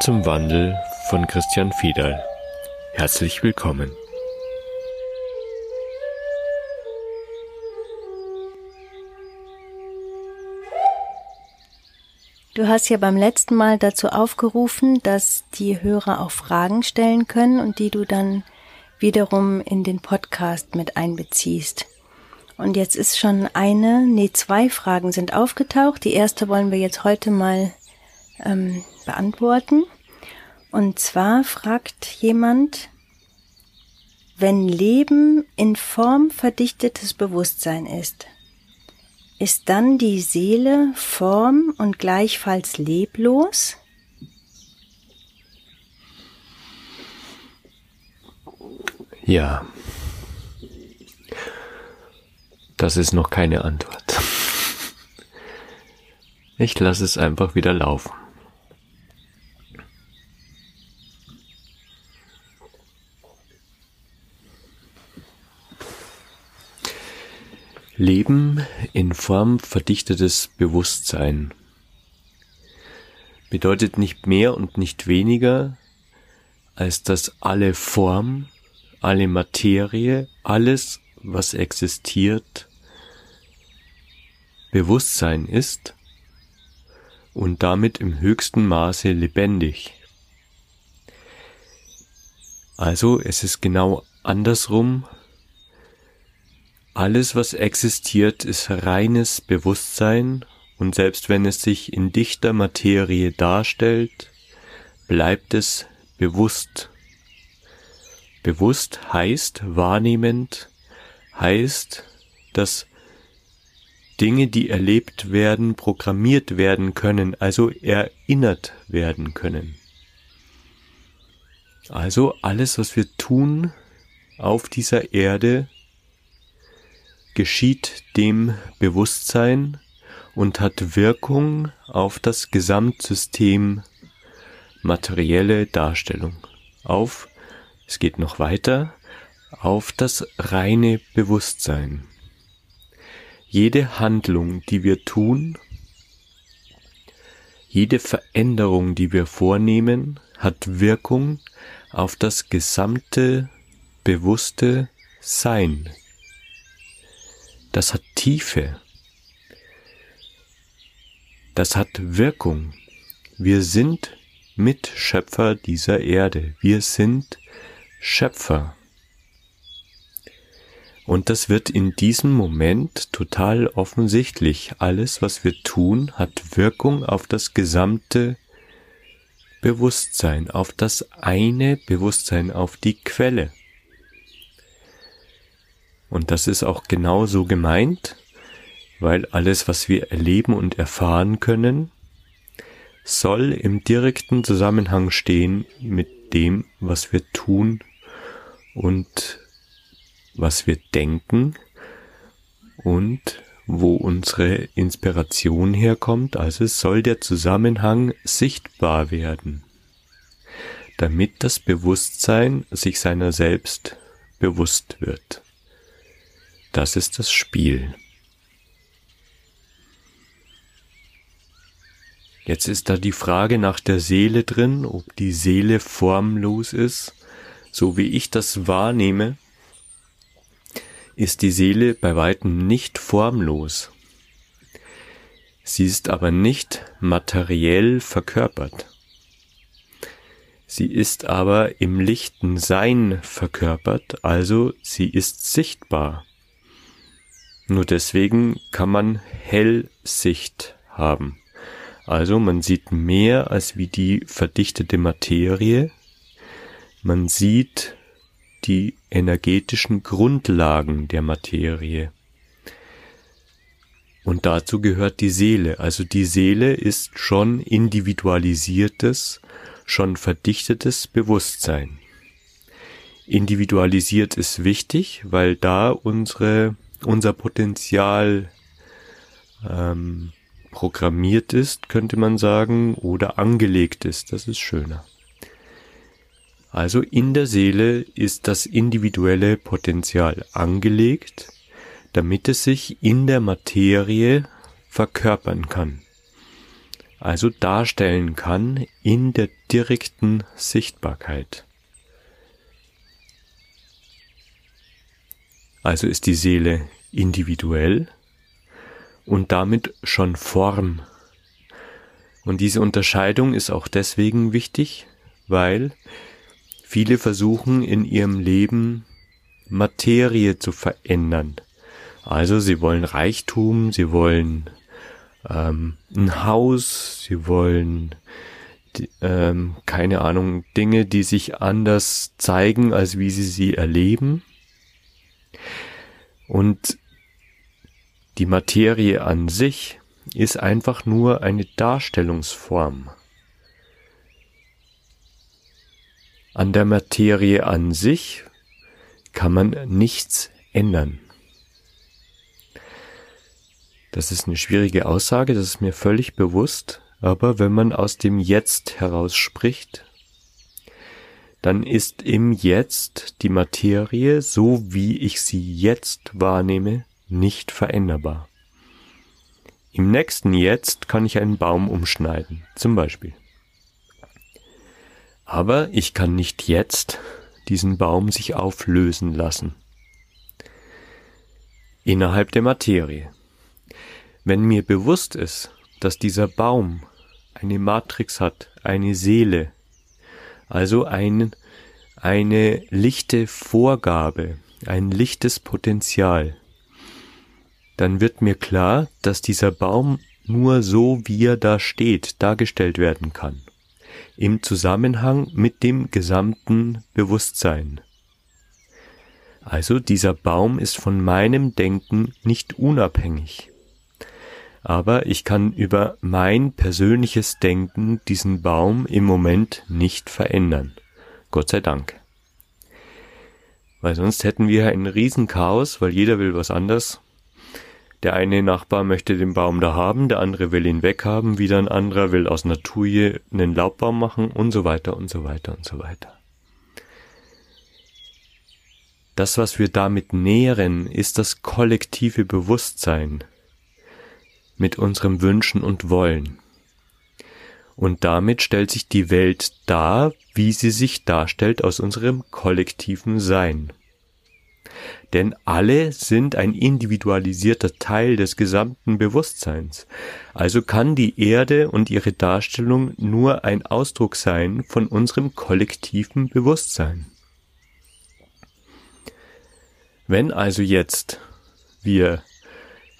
Zum Wandel von Christian Fiedal. Herzlich willkommen. Du hast ja beim letzten Mal dazu aufgerufen, dass die Hörer auch Fragen stellen können und die du dann wiederum in den Podcast mit einbeziehst. Und jetzt ist schon eine, nee, zwei Fragen sind aufgetaucht. Die erste wollen wir jetzt heute mal ähm, beantworten. Und zwar fragt jemand, wenn Leben in Form verdichtetes Bewusstsein ist, ist dann die Seele form und gleichfalls leblos? Ja, das ist noch keine Antwort. Ich lasse es einfach wieder laufen. Leben in Form verdichtetes Bewusstsein bedeutet nicht mehr und nicht weniger, als dass alle Form, alle Materie, alles, was existiert, Bewusstsein ist und damit im höchsten Maße lebendig. Also es ist genau andersrum alles, was existiert, ist reines Bewusstsein, und selbst wenn es sich in dichter Materie darstellt, bleibt es bewusst. Bewusst heißt wahrnehmend, heißt, dass Dinge, die erlebt werden, programmiert werden können, also erinnert werden können. Also alles, was wir tun auf dieser Erde, geschieht dem Bewusstsein und hat Wirkung auf das Gesamtsystem materielle Darstellung, auf, es geht noch weiter, auf das reine Bewusstsein. Jede Handlung, die wir tun, jede Veränderung, die wir vornehmen, hat Wirkung auf das gesamte bewusste Sein das hat Tiefe. Das hat Wirkung. Wir sind Mitschöpfer dieser Erde. Wir sind Schöpfer. Und das wird in diesem Moment total offensichtlich. Alles, was wir tun, hat Wirkung auf das gesamte Bewusstsein, auf das eine Bewusstsein, auf die Quelle. Und das ist auch genau so gemeint, weil alles, was wir erleben und erfahren können, soll im direkten Zusammenhang stehen mit dem, was wir tun und was wir denken und wo unsere Inspiration herkommt. Also soll der Zusammenhang sichtbar werden, damit das Bewusstsein sich seiner selbst bewusst wird. Das ist das Spiel. Jetzt ist da die Frage nach der Seele drin, ob die Seele formlos ist. So wie ich das wahrnehme, ist die Seele bei weitem nicht formlos. Sie ist aber nicht materiell verkörpert. Sie ist aber im lichten Sein verkörpert, also sie ist sichtbar. Nur deswegen kann man Hellsicht haben. Also man sieht mehr als wie die verdichtete Materie. Man sieht die energetischen Grundlagen der Materie. Und dazu gehört die Seele. Also die Seele ist schon individualisiertes, schon verdichtetes Bewusstsein. Individualisiert ist wichtig, weil da unsere unser Potenzial ähm, programmiert ist, könnte man sagen, oder angelegt ist. Das ist schöner. Also in der Seele ist das individuelle Potenzial angelegt, damit es sich in der Materie verkörpern kann. also darstellen kann in der direkten Sichtbarkeit. Also ist die Seele individuell und damit schon Form. Und diese Unterscheidung ist auch deswegen wichtig, weil viele versuchen in ihrem Leben Materie zu verändern. Also sie wollen Reichtum, sie wollen ähm, ein Haus, sie wollen ähm, keine Ahnung Dinge, die sich anders zeigen, als wie sie sie erleben. Und die Materie an sich ist einfach nur eine Darstellungsform. An der Materie an sich kann man nichts ändern. Das ist eine schwierige Aussage, das ist mir völlig bewusst, aber wenn man aus dem Jetzt heraus spricht, dann ist im Jetzt die Materie, so wie ich sie jetzt wahrnehme, nicht veränderbar. Im nächsten Jetzt kann ich einen Baum umschneiden, zum Beispiel. Aber ich kann nicht jetzt diesen Baum sich auflösen lassen. Innerhalb der Materie. Wenn mir bewusst ist, dass dieser Baum eine Matrix hat, eine Seele, also ein, eine lichte Vorgabe, ein lichtes Potenzial, dann wird mir klar, dass dieser Baum nur so, wie er da steht, dargestellt werden kann. Im Zusammenhang mit dem gesamten Bewusstsein. Also dieser Baum ist von meinem Denken nicht unabhängig. Aber ich kann über mein persönliches Denken diesen Baum im Moment nicht verändern. Gott sei Dank. Weil sonst hätten wir ein Riesenchaos, weil jeder will was anderes der eine Nachbar möchte den Baum da haben, der andere will ihn weghaben, wieder ein anderer will aus Natur einen Laubbaum machen und so weiter und so weiter und so weiter. Das, was wir damit nähren, ist das kollektive Bewusstsein mit unserem Wünschen und Wollen. Und damit stellt sich die Welt dar, wie sie sich darstellt aus unserem kollektiven Sein denn alle sind ein individualisierter Teil des gesamten Bewusstseins. Also kann die Erde und ihre Darstellung nur ein Ausdruck sein von unserem kollektiven Bewusstsein. Wenn also jetzt wir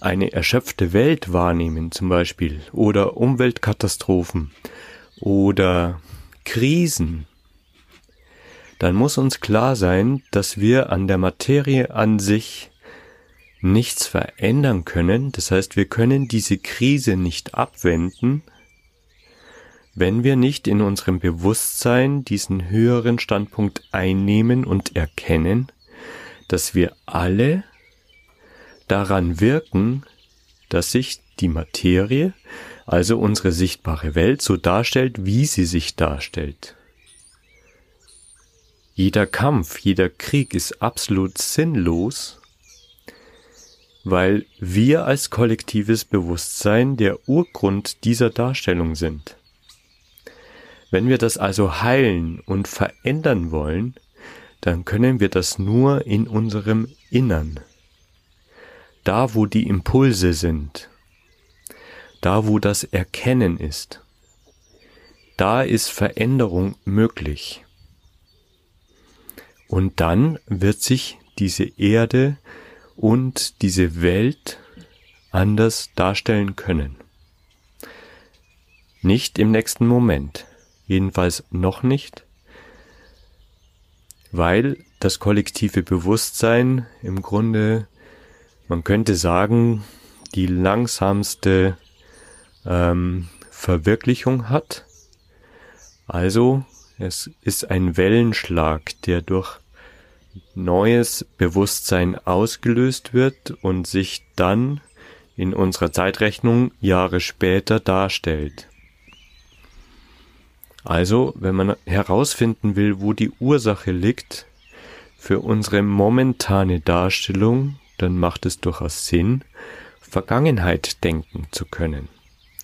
eine erschöpfte Welt wahrnehmen zum Beispiel oder Umweltkatastrophen oder Krisen dann muss uns klar sein, dass wir an der Materie an sich nichts verändern können. Das heißt, wir können diese Krise nicht abwenden, wenn wir nicht in unserem Bewusstsein diesen höheren Standpunkt einnehmen und erkennen, dass wir alle daran wirken, dass sich die Materie, also unsere sichtbare Welt, so darstellt, wie sie sich darstellt. Jeder Kampf, jeder Krieg ist absolut sinnlos, weil wir als kollektives Bewusstsein der Urgrund dieser Darstellung sind. Wenn wir das also heilen und verändern wollen, dann können wir das nur in unserem Innern. Da, wo die Impulse sind. Da, wo das Erkennen ist. Da ist Veränderung möglich. Und dann wird sich diese Erde und diese Welt anders darstellen können. Nicht im nächsten Moment, jedenfalls noch nicht, weil das kollektive Bewusstsein im Grunde, man könnte sagen, die langsamste ähm, Verwirklichung hat. Also es ist ein Wellenschlag, der durch neues Bewusstsein ausgelöst wird und sich dann in unserer Zeitrechnung Jahre später darstellt. Also, wenn man herausfinden will, wo die Ursache liegt für unsere momentane Darstellung, dann macht es durchaus Sinn, Vergangenheit denken zu können.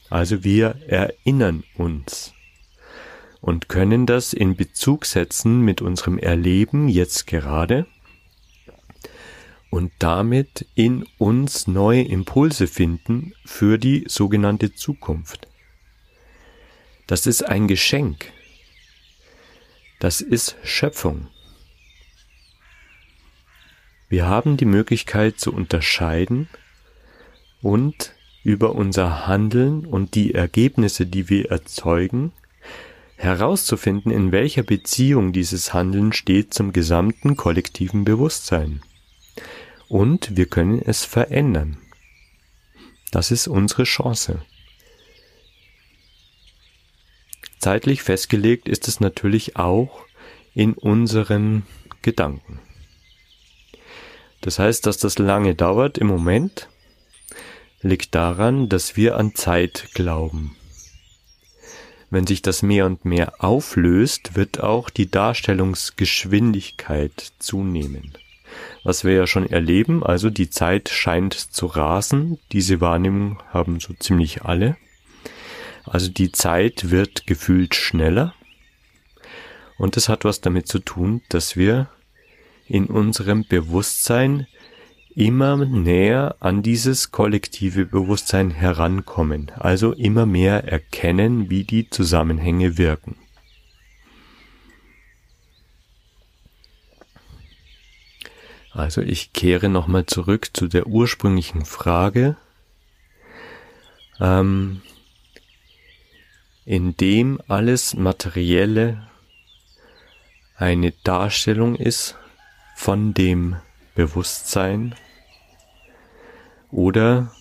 Also wir erinnern uns und können das in Bezug setzen mit unserem Erleben jetzt gerade und damit in uns neue Impulse finden für die sogenannte Zukunft. Das ist ein Geschenk. Das ist Schöpfung. Wir haben die Möglichkeit zu unterscheiden und über unser Handeln und die Ergebnisse, die wir erzeugen, herauszufinden, in welcher Beziehung dieses Handeln steht zum gesamten kollektiven Bewusstsein und wir können es verändern. Das ist unsere Chance. Zeitlich festgelegt ist es natürlich auch in unseren Gedanken. Das heißt, dass das lange dauert im Moment, liegt daran, dass wir an Zeit glauben. Wenn sich das mehr und mehr auflöst, wird auch die Darstellungsgeschwindigkeit zunehmen was wir ja schon erleben. Also die Zeit scheint zu rasen. Diese Wahrnehmung haben so ziemlich alle. Also die Zeit wird gefühlt schneller. Und das hat was damit zu tun, dass wir in unserem Bewusstsein immer näher an dieses kollektive Bewusstsein herankommen, also immer mehr erkennen, wie die Zusammenhänge wirken. Also ich kehre nochmal zurück zu der ursprünglichen Frage, ähm, in dem alles Materielle eine Darstellung ist von dem Bewusstsein oder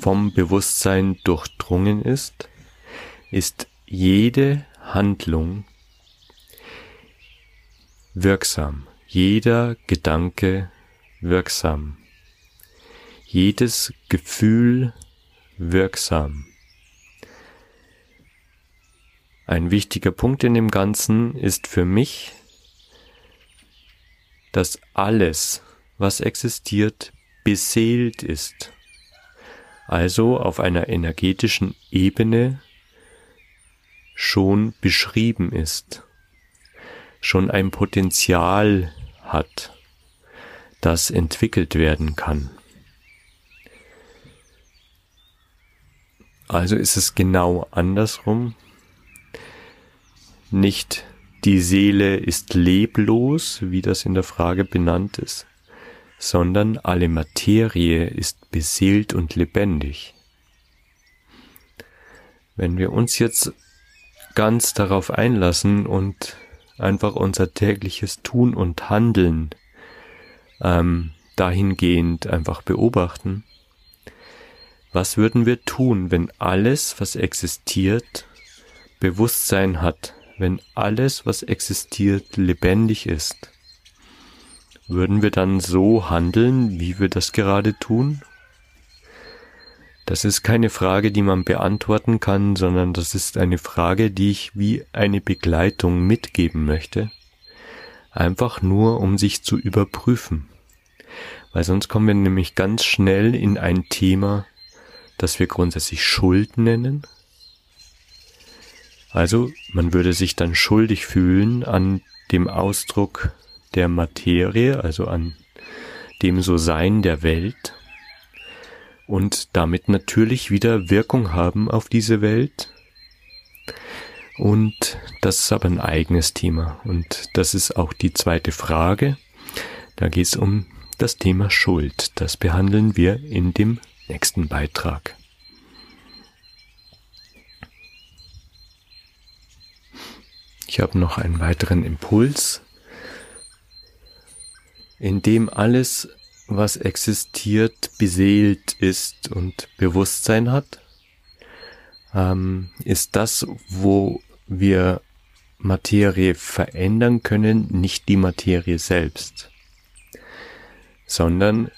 vom Bewusstsein durchdrungen ist, ist jede Handlung wirksam jeder Gedanke wirksam, jedes Gefühl wirksam. Ein wichtiger Punkt in dem Ganzen ist für mich, dass alles, was existiert, beseelt ist, also auf einer energetischen Ebene schon beschrieben ist, schon ein Potenzial hat, das entwickelt werden kann. Also ist es genau andersrum. Nicht die Seele ist leblos, wie das in der Frage benannt ist, sondern alle Materie ist beseelt und lebendig. Wenn wir uns jetzt ganz darauf einlassen und einfach unser tägliches Tun und Handeln ähm, dahingehend einfach beobachten. Was würden wir tun, wenn alles, was existiert, Bewusstsein hat, wenn alles, was existiert, lebendig ist? Würden wir dann so handeln, wie wir das gerade tun? Das ist keine Frage, die man beantworten kann, sondern das ist eine Frage, die ich wie eine Begleitung mitgeben möchte. Einfach nur, um sich zu überprüfen. Weil sonst kommen wir nämlich ganz schnell in ein Thema, das wir grundsätzlich Schuld nennen. Also man würde sich dann schuldig fühlen an dem Ausdruck der Materie, also an dem So-Sein der Welt und damit natürlich wieder Wirkung haben auf diese Welt. Und das ist aber ein eigenes Thema. Und das ist auch die zweite Frage. Da geht es um das Thema Schuld. Das behandeln wir in dem nächsten Beitrag. Ich habe noch einen weiteren Impuls, in dem alles was existiert, beseelt ist und Bewusstsein hat, ähm, ist das, wo wir Materie verändern können, nicht die Materie selbst, sondern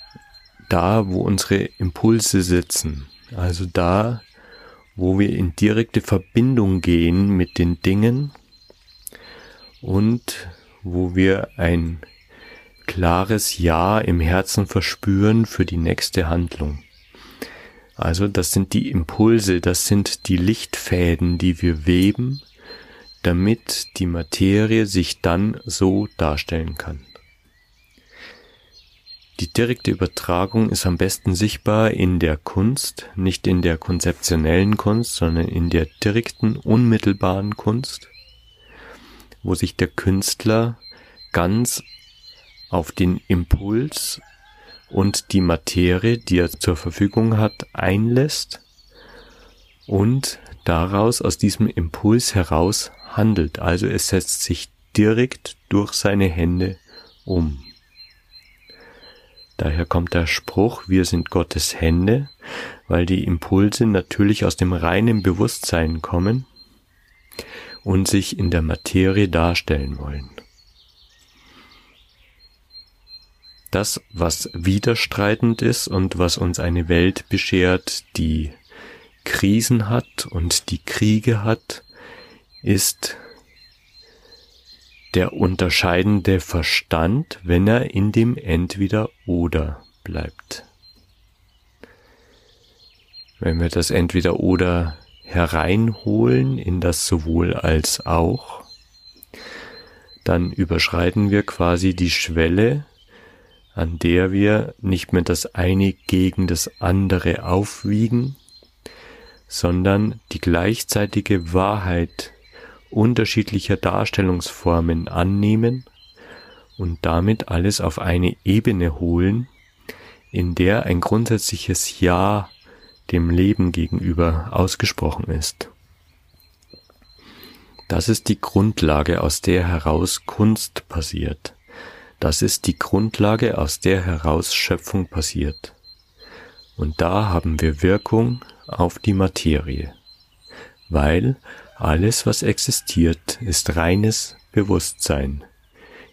da, wo unsere Impulse sitzen, also da, wo wir in direkte Verbindung gehen mit den Dingen und wo wir ein klares Ja im Herzen verspüren für die nächste Handlung. Also das sind die Impulse, das sind die Lichtfäden, die wir weben, damit die Materie sich dann so darstellen kann. Die direkte Übertragung ist am besten sichtbar in der Kunst, nicht in der konzeptionellen Kunst, sondern in der direkten, unmittelbaren Kunst, wo sich der Künstler ganz auf den Impuls und die Materie, die er zur Verfügung hat, einlässt und daraus aus diesem Impuls heraus handelt. Also es setzt sich direkt durch seine Hände um. Daher kommt der Spruch, wir sind Gottes Hände, weil die Impulse natürlich aus dem reinen Bewusstsein kommen und sich in der Materie darstellen wollen. Das, was widerstreitend ist und was uns eine Welt beschert, die Krisen hat und die Kriege hat, ist der unterscheidende Verstand, wenn er in dem Entweder oder bleibt. Wenn wir das Entweder oder hereinholen in das sowohl als auch, dann überschreiten wir quasi die Schwelle an der wir nicht mehr das eine gegen das andere aufwiegen, sondern die gleichzeitige Wahrheit unterschiedlicher Darstellungsformen annehmen und damit alles auf eine Ebene holen, in der ein grundsätzliches Ja dem Leben gegenüber ausgesprochen ist. Das ist die Grundlage, aus der heraus Kunst passiert. Das ist die Grundlage, aus der heraus Schöpfung passiert. Und da haben wir Wirkung auf die Materie, weil alles, was existiert, ist reines Bewusstsein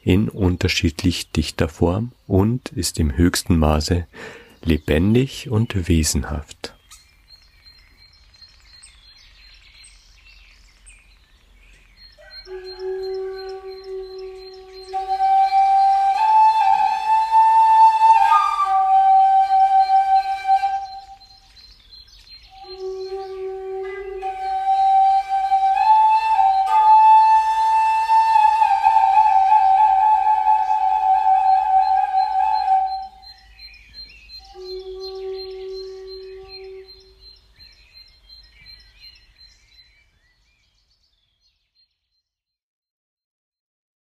in unterschiedlich dichter Form und ist im höchsten Maße lebendig und wesenhaft.